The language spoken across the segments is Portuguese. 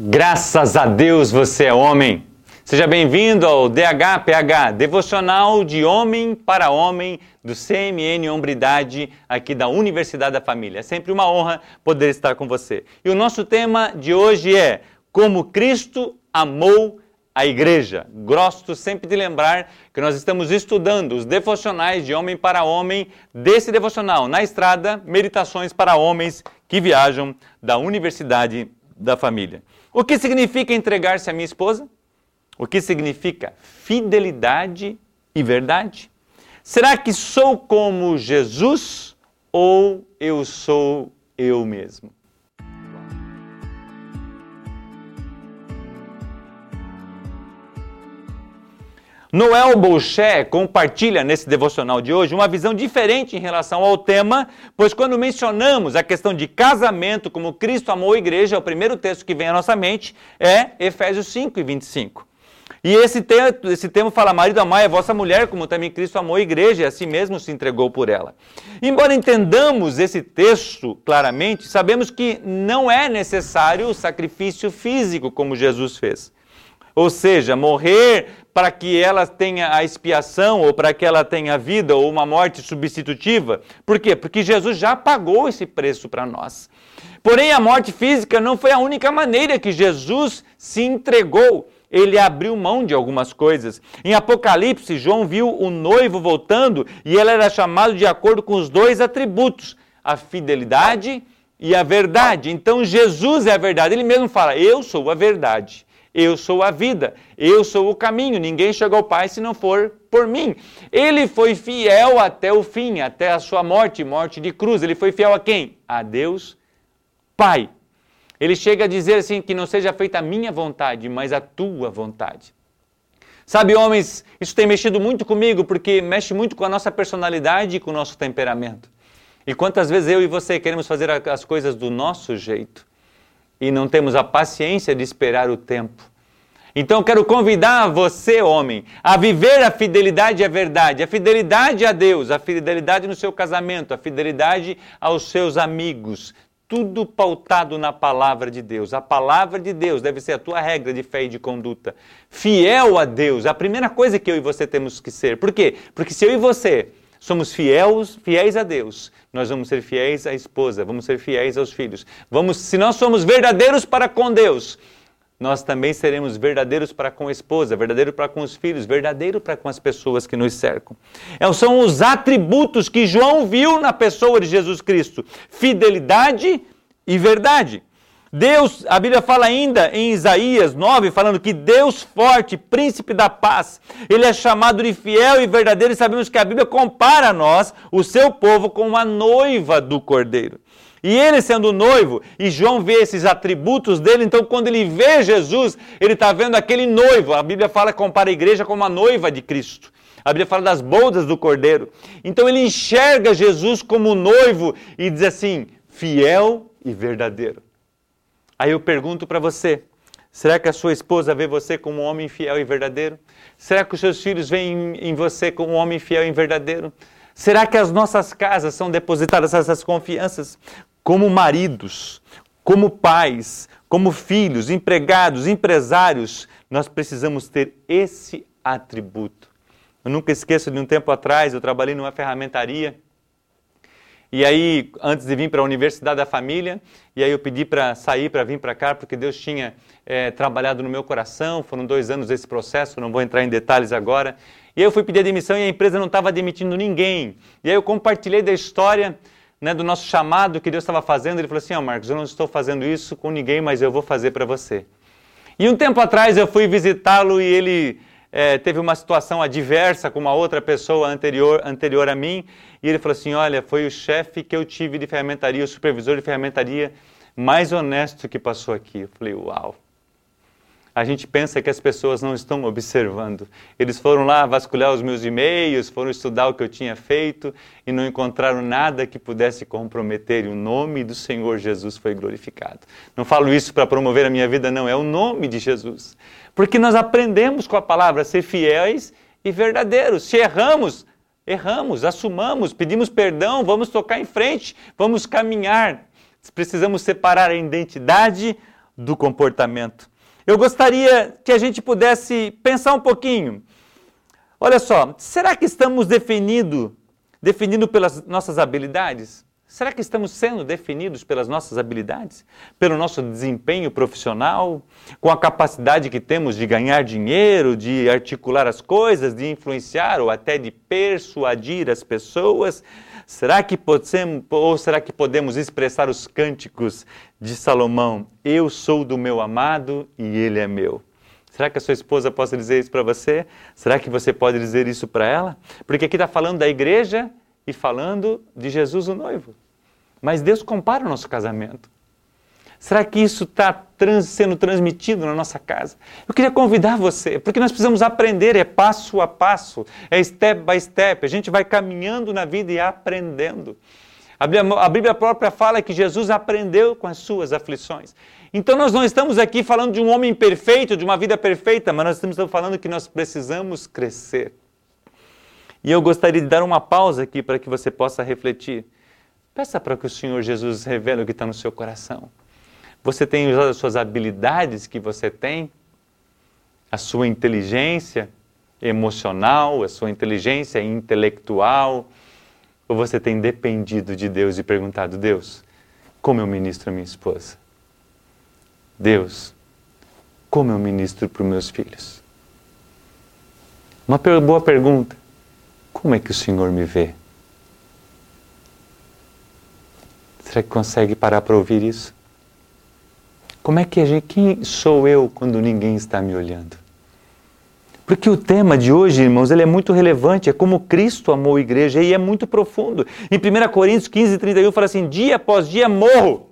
Graças a Deus você é homem. Seja bem-vindo ao DHPH, Devocional de Homem para Homem, do CMN Hombridade, aqui da Universidade da Família. É sempre uma honra poder estar com você. E o nosso tema de hoje é Como Cristo amou a igreja. Gosto sempre de lembrar que nós estamos estudando os devocionais de homem para homem desse devocional na estrada, meditações para homens que viajam da Universidade da Família. O que significa entregar-se à minha esposa? O que significa fidelidade e verdade? Será que sou como Jesus ou eu sou eu mesmo? Noel Boucher compartilha nesse devocional de hoje uma visão diferente em relação ao tema, pois quando mencionamos a questão de casamento como Cristo amou a igreja, o primeiro texto que vem à nossa mente é Efésios 5 e 25. E esse, te esse fala: marido, amai a vossa mulher, como também Cristo amou a igreja e a si mesmo se entregou por ela. Embora entendamos esse texto claramente, sabemos que não é necessário o sacrifício físico como Jesus fez. Ou seja, morrer para que ela tenha a expiação ou para que ela tenha vida ou uma morte substitutiva. Por quê? Porque Jesus já pagou esse preço para nós. Porém, a morte física não foi a única maneira que Jesus se entregou. Ele abriu mão de algumas coisas. Em Apocalipse, João viu o noivo voltando e ele era chamado de acordo com os dois atributos: a fidelidade e a verdade. Então, Jesus é a verdade. Ele mesmo fala: Eu sou a verdade. Eu sou a vida, eu sou o caminho, ninguém chega ao Pai se não for por mim. Ele foi fiel até o fim, até a sua morte, morte de cruz. Ele foi fiel a quem? A Deus Pai. Ele chega a dizer assim: que não seja feita a minha vontade, mas a tua vontade. Sabe, homens, isso tem mexido muito comigo, porque mexe muito com a nossa personalidade e com o nosso temperamento. E quantas vezes eu e você queremos fazer as coisas do nosso jeito e não temos a paciência de esperar o tempo. Então quero convidar você, homem, a viver a fidelidade à verdade, a fidelidade a Deus, a fidelidade no seu casamento, a fidelidade aos seus amigos, tudo pautado na palavra de Deus. A palavra de Deus deve ser a tua regra de fé e de conduta. Fiel a Deus, a primeira coisa que eu e você temos que ser. Por quê? Porque se eu e você somos fiéis, fiéis a Deus, nós vamos ser fiéis à esposa, vamos ser fiéis aos filhos. Vamos, se nós somos verdadeiros para com Deus, nós também seremos verdadeiros para com a esposa, verdadeiro para com os filhos, verdadeiro para com as pessoas que nos cercam. É, são os atributos que João viu na pessoa de Jesus Cristo: fidelidade e verdade. Deus, a Bíblia fala ainda em Isaías 9, falando que Deus forte, príncipe da paz, ele é chamado de fiel e verdadeiro, e sabemos que a Bíblia compara a nós, o seu povo, com a noiva do cordeiro. E ele sendo noivo, e João vê esses atributos dele, então quando ele vê Jesus, ele está vendo aquele noivo. A Bíblia fala, compara a igreja como a noiva de Cristo. A Bíblia fala das boldas do cordeiro. Então ele enxerga Jesus como noivo e diz assim: fiel e verdadeiro. Aí eu pergunto para você: será que a sua esposa vê você como um homem fiel e verdadeiro? Será que os seus filhos veem em você como um homem fiel e verdadeiro? Será que as nossas casas são depositadas essas confianças? Como maridos, como pais, como filhos, empregados, empresários, nós precisamos ter esse atributo. Eu nunca esqueço de um tempo atrás, eu trabalhei numa ferramentaria e aí, antes de vir para a Universidade da Família, e aí eu pedi para sair, para vir para cá, porque Deus tinha é, trabalhado no meu coração. Foram dois anos desse processo, não vou entrar em detalhes agora. E aí eu fui pedir a demissão e a empresa não estava demitindo ninguém. E aí eu compartilhei da história né, do nosso chamado que Deus estava fazendo. Ele falou assim: Ó, oh, Marcos, eu não estou fazendo isso com ninguém, mas eu vou fazer para você. E um tempo atrás eu fui visitá-lo e ele é, teve uma situação adversa com uma outra pessoa anterior, anterior a mim, e ele falou assim: Olha, foi o chefe que eu tive de ferramentaria, o supervisor de ferramentaria mais honesto que passou aqui. Eu falei: Uau! A gente pensa que as pessoas não estão observando. Eles foram lá vasculhar os meus e-mails, foram estudar o que eu tinha feito e não encontraram nada que pudesse comprometer. E o nome do Senhor Jesus foi glorificado. Não falo isso para promover a minha vida, não. É o nome de Jesus. Porque nós aprendemos com a palavra a ser fiéis e verdadeiros. Se erramos, erramos, assumamos, pedimos perdão, vamos tocar em frente, vamos caminhar. Precisamos separar a identidade do comportamento. Eu gostaria que a gente pudesse pensar um pouquinho. Olha só, será que estamos definindo, definindo pelas nossas habilidades? Será que estamos sendo definidos pelas nossas habilidades? Pelo nosso desempenho profissional? Com a capacidade que temos de ganhar dinheiro, de articular as coisas, de influenciar ou até de persuadir as pessoas? Será que podemos, ou será que podemos expressar os cânticos de Salomão? Eu sou do meu amado e ele é meu. Será que a sua esposa possa dizer isso para você? Será que você pode dizer isso para ela? Porque aqui está falando da igreja e falando de Jesus o noivo. Mas Deus compara o nosso casamento. Será que isso está trans, sendo transmitido na nossa casa? Eu queria convidar você, porque nós precisamos aprender, é passo a passo, é step by step. A gente vai caminhando na vida e aprendendo. A Bíblia, a Bíblia própria fala que Jesus aprendeu com as suas aflições. Então nós não estamos aqui falando de um homem perfeito, de uma vida perfeita, mas nós estamos falando que nós precisamos crescer. E eu gostaria de dar uma pausa aqui para que você possa refletir. Peça para que o Senhor Jesus revele o que está no seu coração. Você tem usado as suas habilidades que você tem, a sua inteligência emocional, a sua inteligência intelectual, ou você tem dependido de Deus e perguntado: Deus, como eu ministro a minha esposa? Deus, como eu ministro para os meus filhos? Uma boa pergunta: como é que o Senhor me vê? Será que consegue parar para ouvir isso? Como é que gente, quem sou eu quando ninguém está me olhando? Porque o tema de hoje, irmãos, ele é muito relevante, é como Cristo amou a igreja e é muito profundo. Em 1 Coríntios 15, 31 fala assim: dia após dia morro.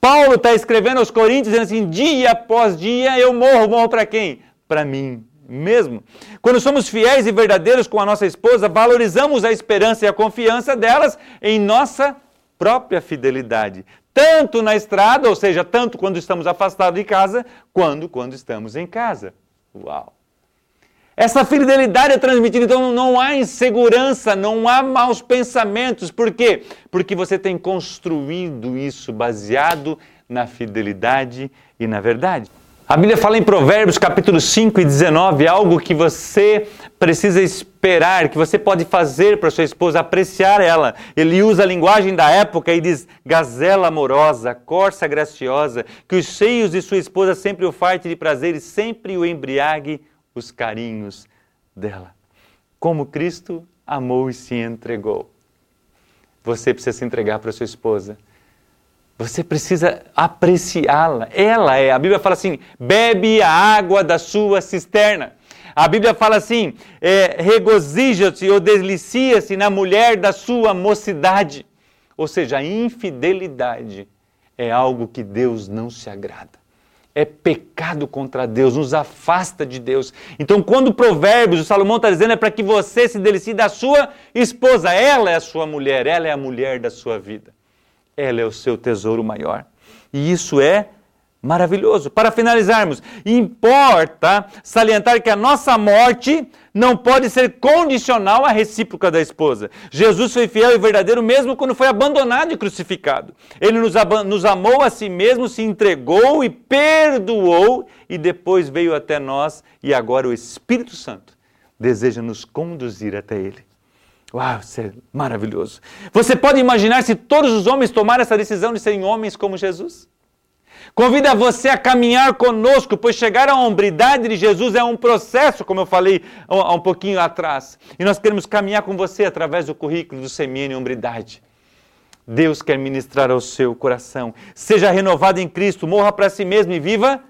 Paulo está escrevendo aos Coríntios dizendo assim: dia após dia eu morro. Morro para quem? Para mim mesmo. Quando somos fiéis e verdadeiros com a nossa esposa, valorizamos a esperança e a confiança delas em nossa própria fidelidade, tanto na estrada, ou seja, tanto quando estamos afastados de casa, quanto quando estamos em casa. Uau! Essa fidelidade é transmitida, então não há insegurança, não há maus pensamentos. Por quê? Porque você tem construído isso baseado na fidelidade e na verdade. A Bíblia fala em Provérbios capítulo 5 e 19, algo que você precisa esperar, que você pode fazer para sua esposa, apreciar ela. Ele usa a linguagem da época e diz: gazela amorosa, corça graciosa, que os seios de sua esposa sempre o fartem de prazer e sempre o embriague os carinhos dela. Como Cristo amou e se entregou. Você precisa se entregar para sua esposa. Você precisa apreciá-la. Ela é. A Bíblia fala assim: bebe a água da sua cisterna. A Bíblia fala assim: é, regozija-se ou delicia-se na mulher da sua mocidade. Ou seja, a infidelidade é algo que Deus não se agrada. É pecado contra Deus, nos afasta de Deus. Então, quando Provérbios, o Salomão está dizendo, é para que você se delicie da sua esposa. Ela é a sua mulher, ela é a mulher da sua vida ela é o seu tesouro maior. E isso é maravilhoso. Para finalizarmos, importa salientar que a nossa morte não pode ser condicional à recíproca da esposa. Jesus foi fiel e verdadeiro mesmo quando foi abandonado e crucificado. Ele nos, nos amou a si mesmo, se entregou e perdoou e depois veio até nós e agora o Espírito Santo deseja nos conduzir até Ele. Uau, isso é maravilhoso. Você pode imaginar se todos os homens tomaram essa decisão de serem homens como Jesus? Convida você a caminhar conosco, pois chegar à hombridade de Jesus é um processo, como eu falei há um pouquinho atrás. E nós queremos caminhar com você através do currículo do Semiene Hombridade. Deus quer ministrar ao seu coração. Seja renovado em Cristo, morra para si mesmo e viva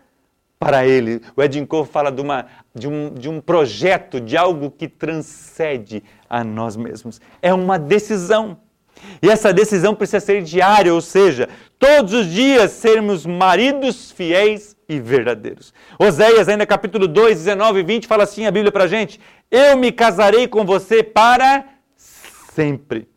para Ele. O Edin Cove fala de, uma, de, um, de um projeto, de algo que transcende a nós mesmos. É uma decisão. E essa decisão precisa ser diária, ou seja, todos os dias sermos maridos fiéis e verdadeiros. Oséias, ainda capítulo 2, 19 e 20, fala assim a Bíblia para a gente: Eu me casarei com você para sempre.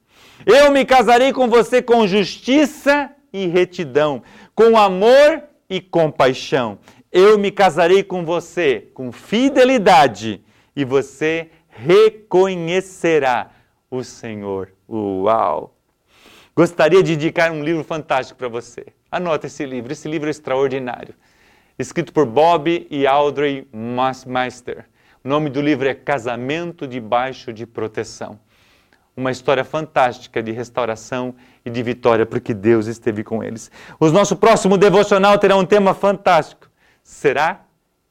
Eu me casarei com você com justiça e retidão, com amor e compaixão. Eu me casarei com você com fidelidade e você reconhecerá o Senhor. Uau! Gostaria de indicar um livro fantástico para você. Anota esse livro, esse livro é extraordinário. Escrito por Bob e Audrey Meister. O nome do livro é Casamento Debaixo de Proteção. Uma história fantástica de restauração e de vitória, porque Deus esteve com eles. O nosso próximo devocional terá um tema fantástico. Será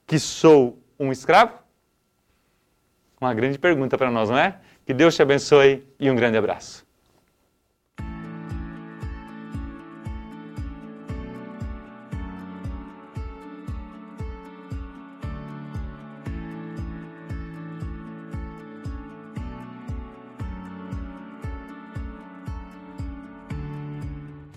que sou um escravo? Uma grande pergunta para nós, não é? Que Deus te abençoe e um grande abraço.